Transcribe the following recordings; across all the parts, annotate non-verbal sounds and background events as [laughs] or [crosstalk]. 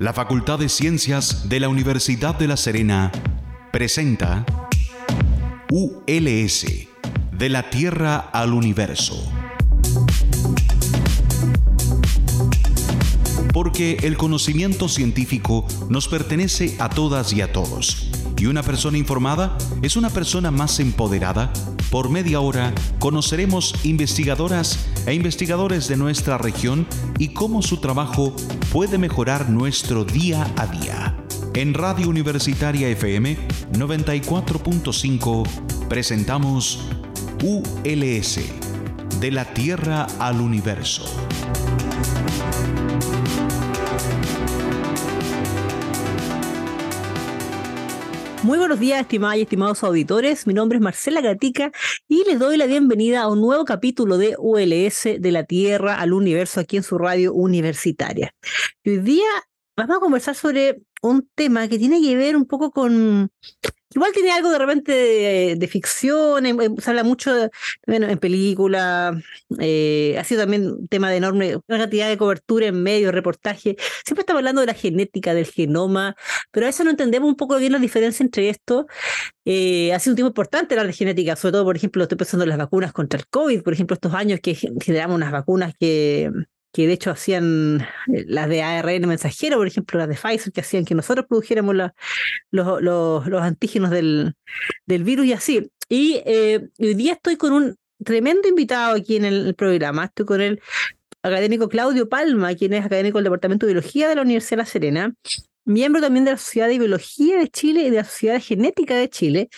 La Facultad de Ciencias de la Universidad de La Serena presenta ULS, de la Tierra al Universo. Porque el conocimiento científico nos pertenece a todas y a todos. Y una persona informada es una persona más empoderada. Por media hora conoceremos investigadoras e investigadores de nuestra región y cómo su trabajo puede mejorar nuestro día a día. En Radio Universitaria FM 94.5 presentamos ULS, de la Tierra al Universo. Muy buenos días, estimadas y estimados auditores. Mi nombre es Marcela Gatica y les doy la bienvenida a un nuevo capítulo de ULS de la Tierra al Universo aquí en su radio universitaria. hoy día vamos a conversar sobre un tema que tiene que ver un poco con Igual tiene algo de repente de, ficción, se habla mucho en película, eh, ha sido también un tema de enorme cantidad de cobertura en medios, reportaje. Siempre estamos hablando de la genética, del genoma, pero a veces no entendemos un poco bien la diferencia entre esto. Eh, ha sido un tiempo importante hablar de genética, sobre todo, por ejemplo, estoy pensando en las vacunas contra el COVID, por ejemplo, estos años que generamos unas vacunas que que de hecho hacían eh, las de ARN mensajero, por ejemplo, las de Pfizer, que hacían que nosotros produjéramos los, los, antígenos del, del, virus y así. Y eh, hoy día estoy con un tremendo invitado aquí en el, programa. Estoy con el académico Claudio Palma, quien es académico del Departamento de Biología de la Universidad de La Serena, miembro también de la Sociedad de Biología de Chile y de la Sociedad de Genética de Chile.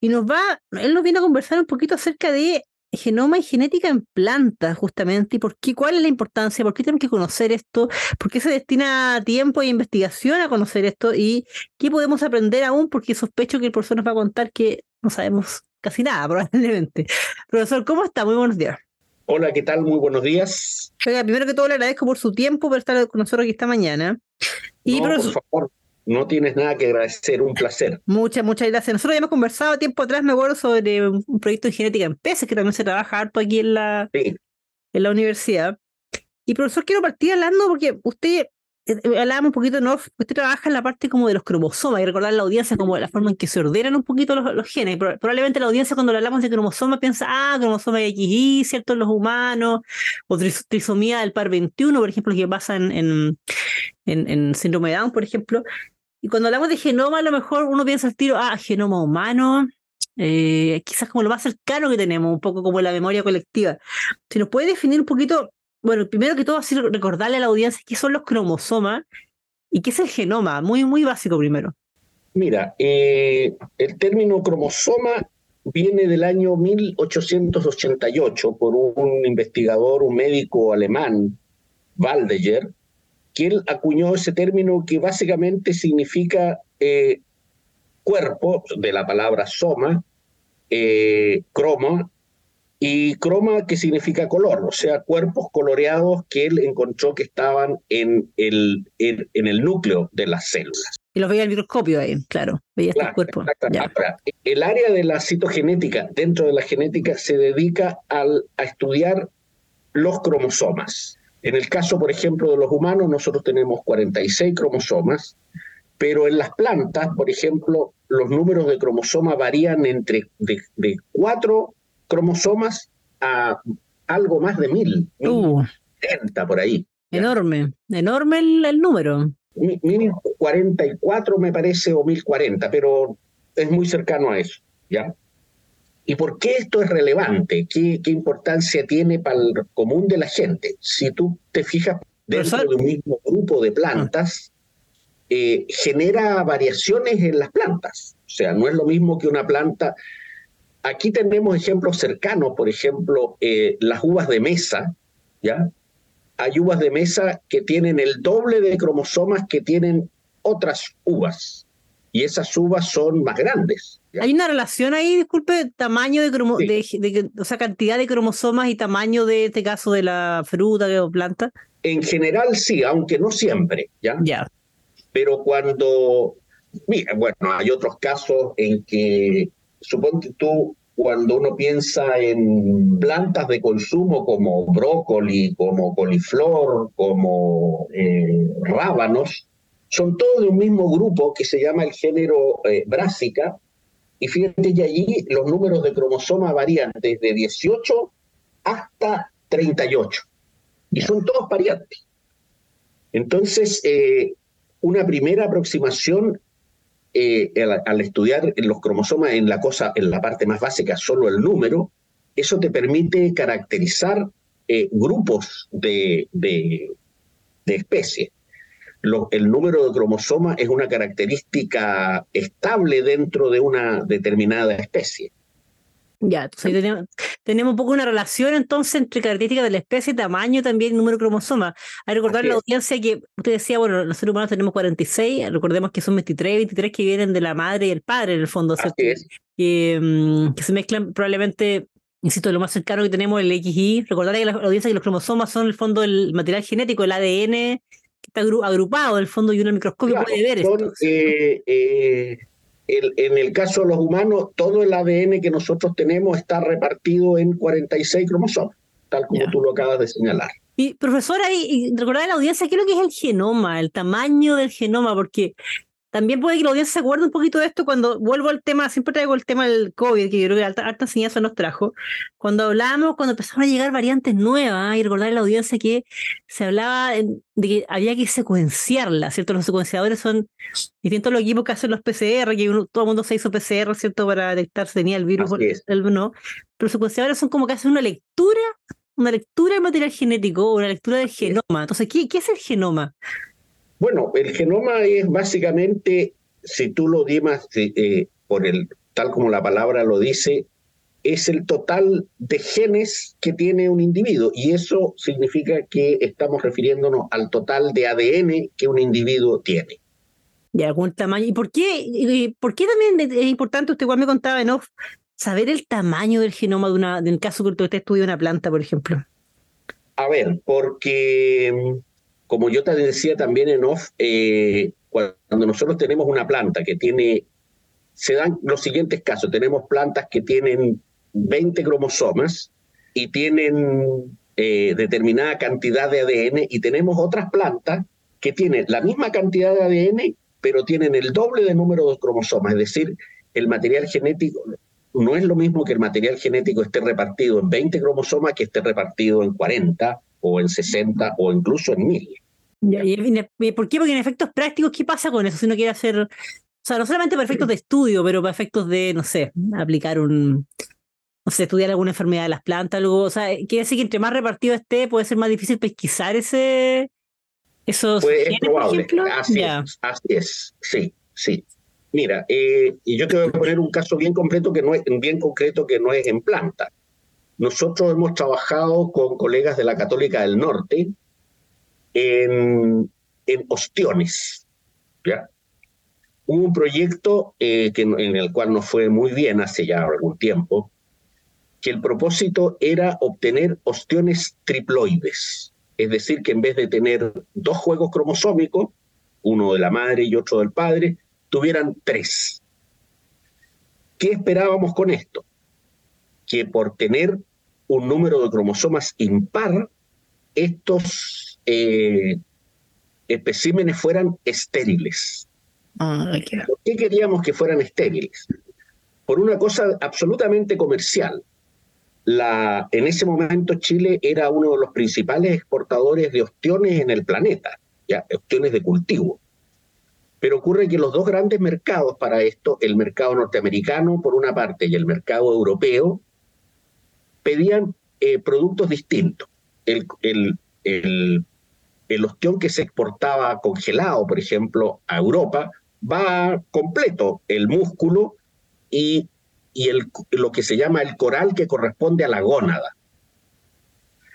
Y nos va, él nos viene a conversar un poquito acerca de genoma y genética en plantas, justamente, y por qué, cuál es la importancia, por qué tenemos que conocer esto, por qué se destina tiempo e investigación a conocer esto y qué podemos aprender aún, porque sospecho que el profesor nos va a contar que no sabemos casi nada, [laughs] probablemente. Profesor, ¿cómo está? Muy buenos días. Hola, ¿qué tal? Muy buenos días. primero que todo le agradezco por su tiempo, por estar con nosotros aquí esta mañana. Y por favor, no tienes nada que agradecer, un placer. Muchas, muchas gracias. Nosotros ya hemos conversado tiempo atrás, me acuerdo, sobre un proyecto de genética en peces que también se trabaja harto aquí en la, en la universidad. Y profesor, quiero partir hablando porque usted, eh, eh, hablábamos un poquito, ¿no? Usted trabaja en la parte como de los cromosomas y recordar a la audiencia como la forma en que se ordenan un poquito los, genes. Probablemente la audiencia cuando le hablamos de cromosomas piensa, ah, cromosoma XY, ¿cierto? En los humanos, o trisomía del par 21, por ejemplo, que pasa en, en, en síndrome de Down, por ejemplo. Y cuando hablamos de genoma, a lo mejor uno piensa al tiro, ah, genoma humano, eh, quizás como lo más cercano que tenemos, un poco como la memoria colectiva. Si nos puede definir un poquito, bueno, primero que todo, así recordarle a la audiencia qué son los cromosomas y qué es el genoma, muy, muy básico primero. Mira, eh, el término cromosoma viene del año 1888 por un investigador, un médico alemán, Waldeyer, que él acuñó ese término que básicamente significa eh, cuerpo, de la palabra soma, eh, croma, y croma que significa color, o sea, cuerpos coloreados que él encontró que estaban en el, en, el núcleo de las células. Y los veía el microscopio ahí, claro, veía estos cuerpos. El área de la citogenética, dentro de la genética, se dedica al, a estudiar los cromosomas. En el caso, por ejemplo, de los humanos, nosotros tenemos 46 cromosomas, pero en las plantas, por ejemplo, los números de cromosomas varían entre de, de 4 cromosomas a algo más de mil, uh, por ahí. Enorme, enorme el, número. 1044 me parece o 1040, pero es muy cercano a eso, ¿ya? ¿Y por qué esto es relevante? ¿Qué, importancia tiene para el común de la gente? Si tú te fijas dentro de un mismo grupo de plantas, eh, genera variaciones en las plantas. O sea, no es lo mismo que una planta. Aquí tenemos ejemplos cercanos, por ejemplo, eh, las uvas de mesa, ¿ya? Hay uvas de mesa que tienen el doble de cromosomas que tienen otras uvas y esas uvas son más grandes. ¿Hay una relación ahí, disculpe, tamaño de, de, o sea, cantidad de cromosomas y tamaño de este caso de la fruta o planta? En general sí, aunque no siempre, ¿ya? Ya. Pero cuando, mira, bueno, hay otros casos en que, suponte tú, cuando uno piensa en plantas de consumo como brócoli, como coliflor, como eh, rábanos, son todos de un mismo grupo que se llama el género eh, brásica, y fíjate que allí los números de cromosoma varían desde 18 hasta 38, y son todos variantes. Entonces, eh, una primera aproximación eh, al, estudiar los cromosomas en la cosa, en la parte más básica, solo el número, eso te permite caracterizar eh, grupos de, de, especies. El número de cromosomas es una característica estable dentro de una determinada especie. Ya, entonces tenemos, tenemos un poco una relación entonces entre características de la especie, tamaño también número de cromosomas. Hay que recordar a la audiencia que usted decía, bueno, los seres humanos tenemos 46, recordemos que son 23, 23 que vienen de la madre y el padre en el fondo, ¿cierto? Que, mm, que se mezclan probablemente insisto, lo más cercano que tenemos el XY. Recordar a la audiencia que los cromosomas son en el fondo el material genético, el ADN está agrupado, en el fondo y el microscopio puede ver esto. Eh, eh, en el caso de los humanos, todo el ADN que nosotros tenemos está repartido en 46 cromosomas, tal como tú lo acabas de señalar. Y profesora, y, recordar a la audiencia qué es lo que es el genoma, el tamaño del genoma, porque también puede que la audiencia se acuerde un poquito de esto cuando vuelvo al tema, siempre traigo el tema del COVID, que yo creo que alta, alta enseñanza nos trajo. Cuando hablábamos, cuando empezaron a llegar variantes nuevas, y recordar a la audiencia que se hablaba de que había que secuenciarla, ¿cierto? Los secuenciadores son distintos los equipos que hacen los PCR, que todo el mundo se hizo PCR, ¿cierto? Para detectar si tenía el virus o no. Pero los secuenciadores son como que hacen una lectura, una lectura del material genético, una lectura del genoma. Entonces, ¿qué, qué es el genoma? Bueno, el genoma es básicamente, si tú lo dimas eh, por el, tal como la palabra lo dice, es el total de genes que tiene un individuo y eso significa que estamos refiriéndonos al total de ADN que un individuo tiene. ¿Y algún tamaño? ¿Y por qué, y por qué también es importante, usted igual me contaba en off, saber el tamaño del genoma de, una, de un caso que usted estudia una planta, por ejemplo? A ver, porque como yo te decía también en off, eh, cuando nosotros tenemos una planta que tiene, se dan los siguientes casos, tenemos plantas que tienen 20 cromosomas y tienen eh, determinada cantidad de ADN y tenemos otras plantas que tienen la misma cantidad de ADN, pero tienen el doble de número de cromosomas, es decir, el material genético no es lo mismo que el material genético esté repartido en 20 cromosomas que esté repartido en 40 o en 60 o incluso en 1000. ¿Y por qué? Porque en efectos prácticos, ¿qué pasa con eso? Si uno quiere hacer, o sea, no solamente para efectos de estudio, pero para efectos de, no sé, aplicar un, no sé, estudiar alguna enfermedad de las plantas, algo, o sea, quiere decir que entre más repartido esté, puede ser más difícil pesquisar ese, esos pues es probable. Así, es, así es, sí, sí. Mira, eh, y yo te voy a poner un caso bien completo que no es, bien concreto que no es en planta. Nosotros hemos trabajado con colegas de la Católica del Norte en, ostiones. Hubo un proyecto eh, en el cual nos fue muy bien hace ya algún tiempo, que el propósito era obtener ostiones triploides, es decir, que en vez de tener dos juegos cromosómicos, uno de la madre y otro del padre, tuvieran tres. ¿Qué esperábamos con esto? Que por tener un número de cromosomas impar, estos eh, especímenes fueran estériles. Ah, ¿Por qué queríamos que fueran estériles? Por una cosa absolutamente comercial. La, en ese momento Chile era uno de los principales exportadores de ostiones en el planeta, ya, ostiones de cultivo. Pero ocurre que los dos grandes mercados para esto, el mercado norteamericano por una parte y el mercado europeo, pedían eh, productos distintos. El, el, el el ostión que se exportaba congelado, por ejemplo, a Europa, va completo, el músculo y, y el, lo que se llama el coral que corresponde a la gónada.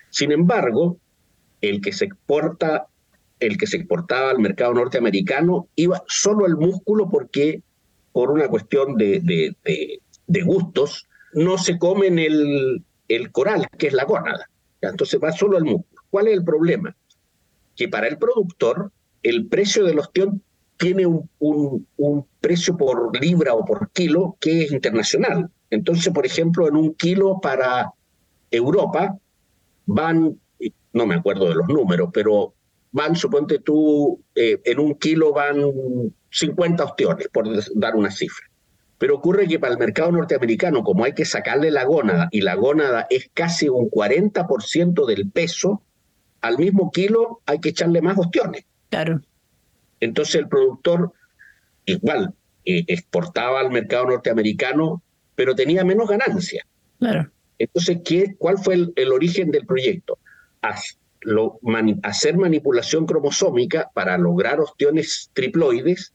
Sin embargo, el que se exporta, el que se exportaba al mercado norteamericano iba solo el músculo porque por una cuestión de, de, gustos no se comen el, el coral, que es la gónada. Entonces va solo el músculo. ¿Cuál es el problema? Que para el productor el precio del ostión tiene un, un, precio por libra o por kilo que es internacional. Entonces, por ejemplo, en un kilo para Europa van, no me acuerdo de los números, pero van, suponte tú, eh, en un kilo van 50 ostiones, por dar una cifra. Pero ocurre que para el mercado norteamericano, como hay que sacarle la gónada, y la gónada es casi un 40% del peso, al mismo kilo hay que echarle más ostiones. Claro. Entonces el productor igual eh, exportaba al mercado norteamericano, pero tenía menos ganancia. Claro. Entonces, ¿qué, ¿cuál fue el, origen del proyecto? hacer manipulación cromosómica para lograr ostiones triploides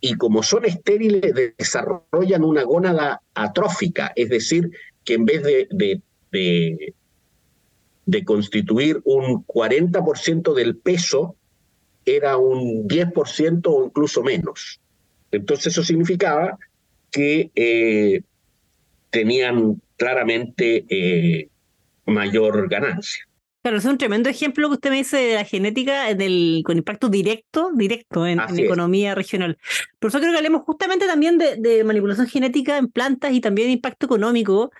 y como son estériles desarrollan una gónada atrófica, es decir, que en vez de, de, de constituir un 40% del peso, era un 10% o incluso menos. Entonces eso significaba que eh, tenían claramente eh, mayor ganancia. Claro, es un tremendo ejemplo que usted me dice de la genética del, con impacto directo, directo en, economía regional. Por eso creo que hablemos justamente también de, de, manipulación genética en plantas y también de impacto económico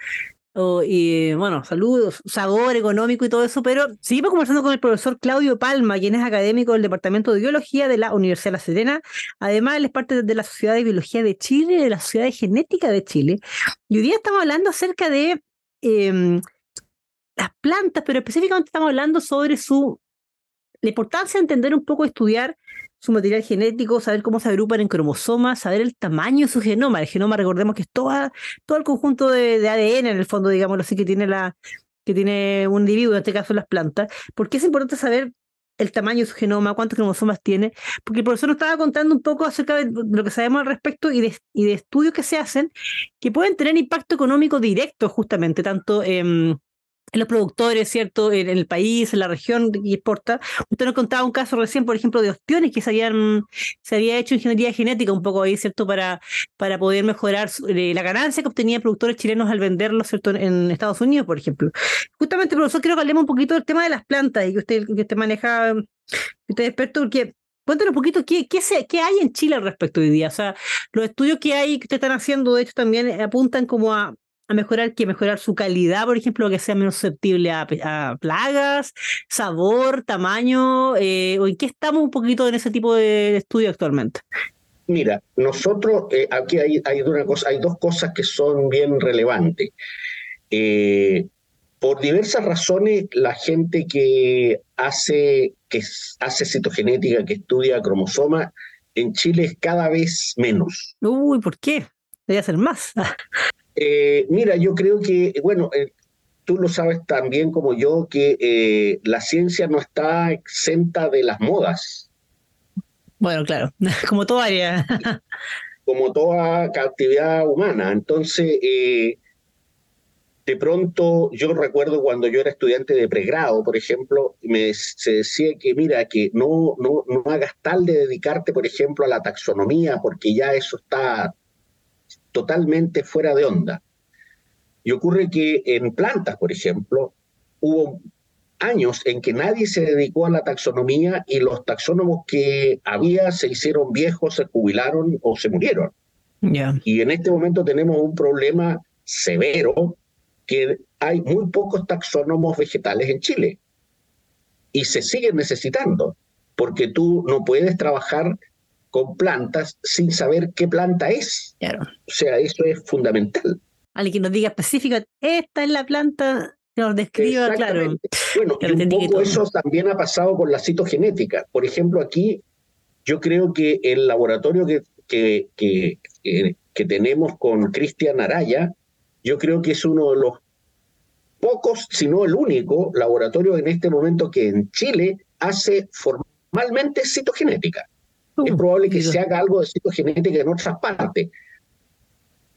y bueno, saludos, sabor económico y todo eso, pero seguimos conversando con el profesor Claudio Palma, quien es académico del Departamento de Biología de la Universidad de La Serena. Además, él es parte de la Sociedad de Biología de Chile de la Sociedad de Genética de Chile. Y hoy día estamos hablando acerca de em, las plantas, pero específicamente estamos hablando sobre su la importancia de entender un poco, estudiar su material genético, saber cómo se agrupan en cromosomas, saber el tamaño de su genoma. El genoma, recordemos que es toda, todo el conjunto de, ADN, en el fondo, digámoslo así, que tiene, la, que tiene un individuo, en este caso las plantas. ¿Por qué es importante saber el tamaño de su genoma, cuántos cromosomas tiene? Porque el profesor nos estaba contando un poco acerca de lo que sabemos al respecto y de, y de estudios que se hacen que pueden tener impacto económico directo, justamente, tanto en en los productores, ¿cierto? En, el país, en la región y exporta. Usted nos contaba un caso recién, por ejemplo, de ostiones que se habían, se había hecho ingeniería genética un poco ahí, ¿cierto? Para, para poder mejorar eh, la ganancia que obtenían productores chilenos al venderlos, ¿cierto? En Estados Unidos, por ejemplo. Justamente, profesor, quiero que hablemos un poquito del tema de las plantas y que usted, que usted maneja, que usted es experto, porque Cuéntanos un poquito qué, qué, se, qué hay en Chile al respecto hoy día. O sea, los estudios que hay, que ustedes están haciendo, de hecho, también apuntan como a, a mejorar que mejorar su calidad, por ejemplo, que sea menos susceptible a, plagas, sabor, tamaño, eh, o en qué estamos un poquito en ese tipo de estudio actualmente. Mira, nosotros eh, aquí hay, hay, una cosa, hay dos cosas que son bien relevantes. Eh, por diversas razones, la gente que hace, que hace citogenética, que estudia cromosomas, en Chile es cada vez menos. Uy, ¿por qué? Debería ser más. [laughs] Eh, mira, yo creo que, bueno, eh, tú lo sabes tan bien como yo, que eh, la ciencia no está exenta de las modas. Bueno, claro, [laughs] [laughs] como toda área. como toda actividad humana. Entonces, de pronto, yo recuerdo cuando yo era estudiante de pregrado, por ejemplo, me, se decía que, mira, que no, no, no hagas tal de dedicarte, por ejemplo, a la taxonomía, porque ya eso está totalmente fuera de onda. Y ocurre que en plantas, por ejemplo, hubo años en que nadie se dedicó a la taxonomía y los taxónomos que había se hicieron viejos, se jubilaron o se murieron. Y en este momento tenemos un problema severo que hay muy pocos taxónomos vegetales en Chile y se siguen necesitando porque tú no puedes trabajar con plantas sin saber qué planta es. Claro. O sea, eso es fundamental. Alguien que nos diga específico, esta es la planta, que nos describa, claro. Bueno, y un poco eso también ha pasado con la citogenética. Por ejemplo, aquí yo creo que el laboratorio que, que, que, que tenemos con Cristian Araya, yo creo que es uno de los pocos, si no el único, laboratorio en este momento que en Chile hace formalmente citogenética es probable que se haga algo de citogenética en otras partes.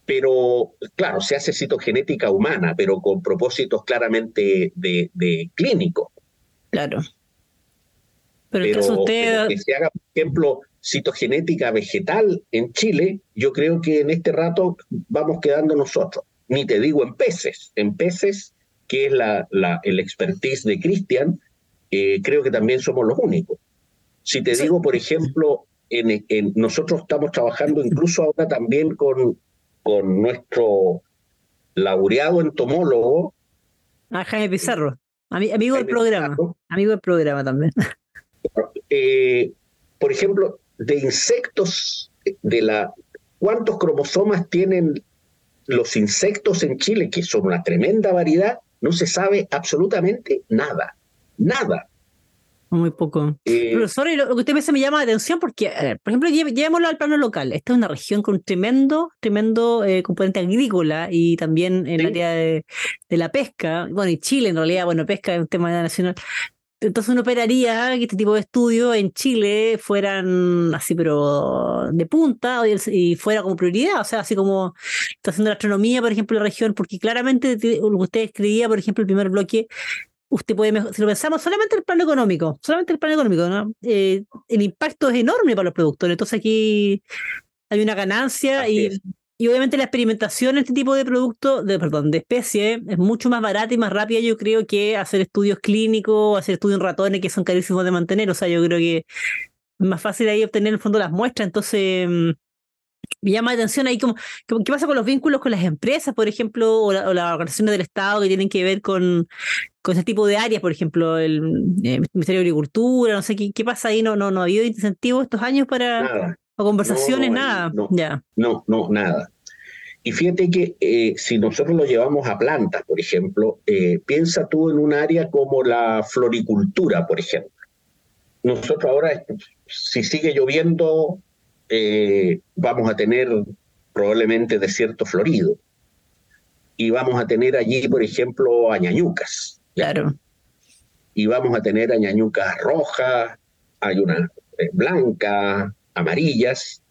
Pero, claro, se hace citogenética humana, pero con propósitos claramente de, de clínico. Claro. Pero, usted... que se haga, por ejemplo, citogenética vegetal en Chile, yo creo que en este rato vamos quedando nosotros. Ni te digo en peces. En peces, que es la, la el expertise de Cristian, eh, creo que también somos los únicos. Si te digo, por ejemplo, nosotros estamos trabajando incluso ahora también con, con nuestro laureado entomólogo. Ah, Jaime Pizarro, amigo del programa, amigo del programa también. [laughs] Eh, por ejemplo, de insectos, de la cuántos cromosomas tienen los insectos en Chile, que son una tremenda variedad, no se sabe absolutamente nada, nada. Muy poco. Eh, Profesor, lo, que usted me me llama la atención porque, por ejemplo, llevémoslo al plano local. Esta es una región con tremendo, tremendo eh, componente agrícola y también en el área de, de, la pesca. Bueno, y Chile en realidad, bueno, pesca es un tema nacional. Entonces uno esperaría que este tipo de estudios en Chile fueran así, pero de punta y fuera como prioridad, o sea, así como está haciendo la astronomía, por ejemplo, en la región, porque claramente lo que usted escribía, por ejemplo, el primer bloque, usted puede, si lo pensamos solamente el plano económico, solamente el plano económico, ¿no? Eh, el impacto es enorme para los productores, entonces aquí hay una ganancia y y obviamente la experimentación en este tipo de producto, de, perdón, de especie, es mucho más barata y más rápida, yo creo, que hacer estudios clínicos, hacer estudios en ratones que son carísimos de mantener. O sea, yo creo que es más fácil ahí obtener en el fondo las muestras. Entonces, mm, me llama la atención ahí como, qué pasa con los vínculos con las empresas, por ejemplo, o, las organizaciones del Estado que tienen que ver con, con ese tipo de áreas, por ejemplo, el, eh, Ministerio de Agricultura, no sé qué, qué pasa ahí, no, no, no ha habido incentivos estos años para o conversaciones, nada. No, ya. no, no, nada. Y fíjate que eh, si nosotros lo llevamos a plantas, por ejemplo, eh, piensa tú en un área como la floricultura, por ejemplo. Nosotros ahora, si sigue lloviendo, eh, vamos a tener probablemente desierto florido. Y vamos a tener allí, por ejemplo, añañucas. Claro. Y vamos a tener añañucas rojas, hay una blanca, amarillas.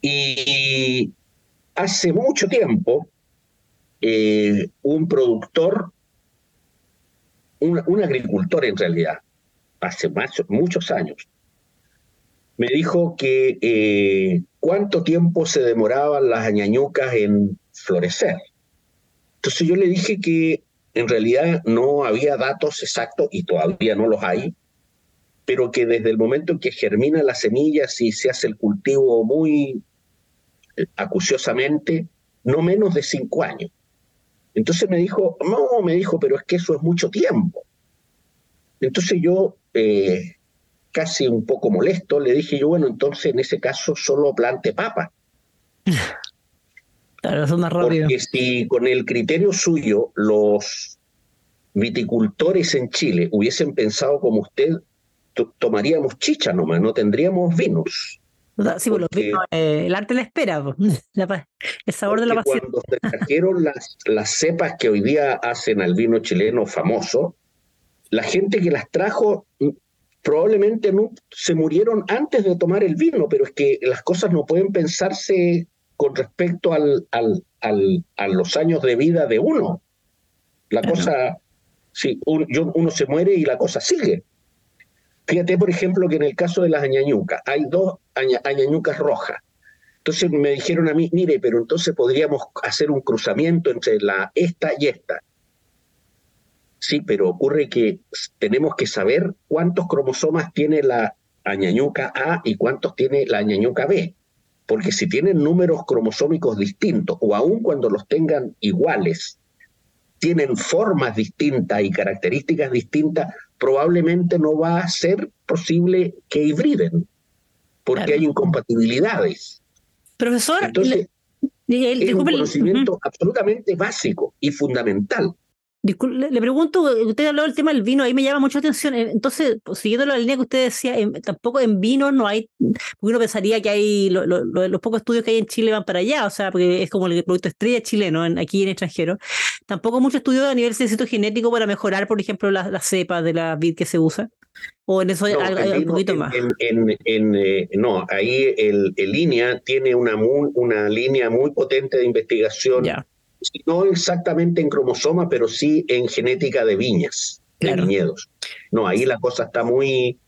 Y hace mucho tiempo eh, un productor, un, agricultor en realidad, hace muchos años, me dijo que eh, cuánto tiempo se demoraban las añañucas en florecer. Entonces yo le dije que en realidad no había datos exactos y todavía no los hay, pero que desde el momento en que germina la semilla, si se hace el cultivo muy acuciosamente, no menos de cinco años. Entonces me dijo, no, me dijo, pero es que eso es mucho tiempo. Entonces yo, eh, casi un poco molesto, le dije yo, bueno, entonces en ese caso solo plante papa. [laughs] Más rápido. Porque si con el criterio suyo los viticultores en Chile hubiesen pensado como usted, tomaríamos chicha nomás, no tendríamos vinos. Sí, pues, eh, el arte [laughs] la espera, el sabor de la pasión. Cuando se trajeron las, las cepas que hoy día hacen al vino chileno famoso, la gente que las trajo probablemente no, se murieron antes de tomar el vino, pero es que las cosas no pueden pensarse con respecto al, al, al a los años de vida de uno. La cosa, sí, uno se muere y la cosa sigue. Fíjate, por ejemplo, que en el caso de las añañucas, hay dos añañucas rojas. Entonces me dijeron a mí, mire, pero entonces podríamos hacer un cruzamiento entre la esta y esta. Sí, pero ocurre que tenemos que saber cuántos cromosomas tiene la añañuca A y cuántos tiene la añañuca B. Porque si tienen números cromosómicos distintos, o aun cuando los tengan iguales, tienen formas distintas y características distintas, probablemente no va a ser posible que hibriden, porque hay incompatibilidades. Profesor, Entonces, es un conocimiento absolutamente básico y fundamental le, pregunto, usted habló del tema del vino, ahí me llama mucho atención. Eh, entonces, pues, siguiendo la línea que usted decía, tampoco en vino no hay, uno pensaría que hay, los pocos estudios que hay en Chile van para allá, o sea, porque es como el producto estrella chileno aquí en extranjero. Tampoco mucho estudio a nivel genético para mejorar, por ejemplo, las la cepas de la vid que se usa. ¿O en eso hay, un poquito más? En, eh, no, ahí el, el, línea tiene una, una línea muy potente de investigación no exactamente en cromosoma, pero sí en genética de viñas, de viñedos. No, ahí la cosa está muy,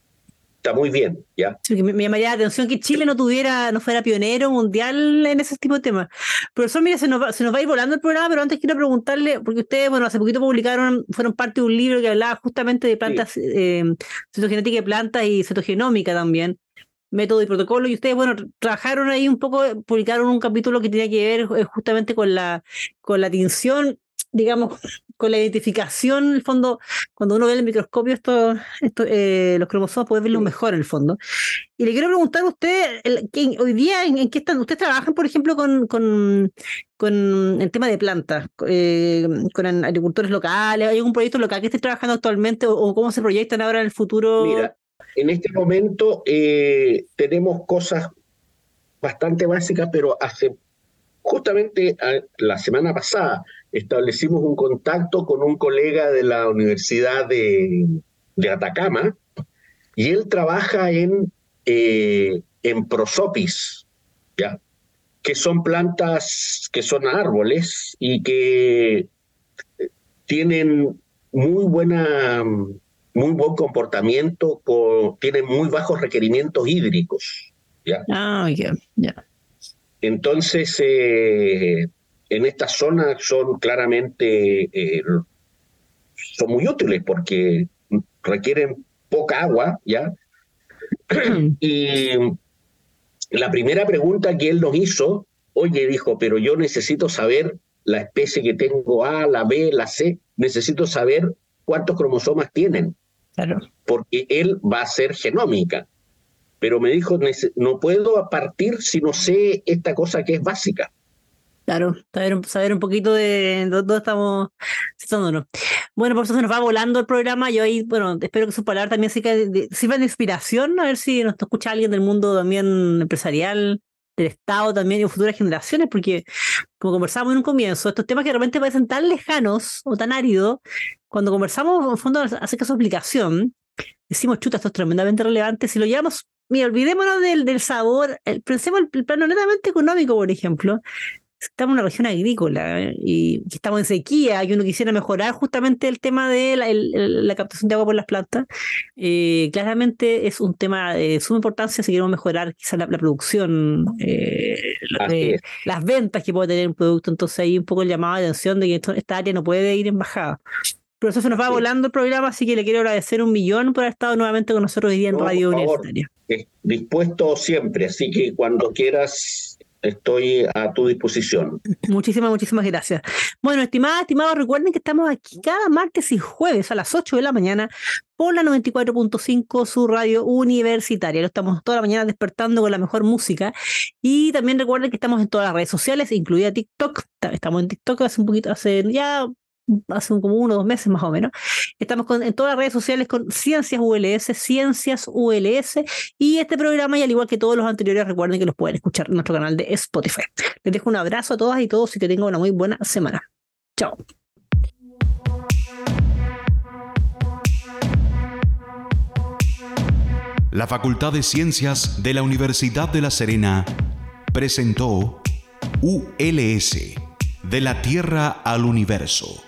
está muy bien, ¿ya? me, llamaría la atención que Chile no tuviera, no fuera pionero mundial en ese tipo de temas. Profesor, mira, se nos, va, se nos va a ir volando el programa, pero antes quiero preguntarle, porque ustedes, bueno, hace poquito publicaron, fueron parte de un libro que hablaba justamente de plantas, eh, citogenética de plantas y citogenómica también. Método y protocolo, y ustedes, bueno, trabajaron ahí un poco, publicaron un capítulo que tenía que ver eh, justamente con la, con la tinción, digamos, [laughs] con la identificación, en el fondo, cuando uno ve el microscopio, esto, esto eh, los cromosomas puede verlo mejor en el fondo. Y le quiero preguntar a usted, hoy día, ¿en, qué están? ¿Ustedes trabajan, por ejemplo, con, con, con el tema de plantas, eh, con agricultores locales? ¿Hay algún proyecto local que esté trabajando actualmente o, cómo se proyectan ahora en el futuro? Mira, en este momento eh, tenemos cosas bastante básicas, pero hace justamente la semana pasada establecimos un contacto con un colega de la Universidad de, Atacama y él trabaja en, eh, en prosopis, ¿ya? que son plantas, que son árboles y que tienen muy buena muy buen comportamiento, tienen muy bajos requerimientos hídricos. ¿ya? Ah, ya, ya. Entonces, eh, en esta zona son claramente, eh, son muy útiles porque requieren poca agua, ¿ya? [clears throat] y la primera pregunta que él nos hizo, oye, dijo, pero yo necesito saber la especie que tengo A, la B, la C, necesito saber cuántos cromosomas tienen. Claro. Porque él va a ser genómica. Pero me dijo, no puedo partir si no sé esta cosa que es básica. Claro, saber, saber un poquito de dónde estamos situándonos. Bueno, por eso se nos va volando el programa. Yo ahí, bueno, espero que su palabra también sirva de inspiración, a ver si nos escucha alguien del mundo también empresarial, del Estado también y futuras generaciones, porque como conversábamos en un comienzo, estos temas que de repente parecen tan lejanos o tan áridos, cuando conversamos en fondo acerca de su aplicación, decimos, chuta, esto es tremendamente relevante. Si lo llevamos, mira, olvidémonos del, del sabor, pensemos el plano netamente económico, por ejemplo estamos en una región agrícola ¿eh? y estamos en sequía, y uno quisiera mejorar justamente el tema de la, captación de agua por las plantas, eh, claramente es un tema de suma importancia si queremos mejorar quizás la, producción, eh, las ventas que puede tener un producto. Entonces ahí un poco el llamado de atención de que esta área no puede ir en bajada. Pero eso se nos va volando el programa, así que le quiero agradecer un millón por haber estado nuevamente con nosotros hoy día en Radio Universitaria. Dispuesto siempre, así que cuando quieras estoy a tu disposición. Muchísimas, muchísimas gracias. Bueno, estimadas, estimados, recuerden que estamos aquí cada martes y jueves a las 8 de la mañana por la 94.5, su radio universitaria. Lo estamos toda la mañana despertando con la mejor música. Y también recuerden que estamos en todas las redes sociales, incluida TikTok. Estamos en TikTok hace un poquito, hace ya hace como uno o dos meses más o menos. Estamos en todas las redes sociales con Ciencias ULS, Ciencias ULS, y este programa, y al igual que todos los anteriores, recuerden que los pueden escuchar en nuestro canal de Spotify. Les dejo un abrazo a todas y todos y que tengan una muy buena semana. Chao. La Facultad de Ciencias de la Universidad de La Serena presentó ULS, de la Tierra al Universo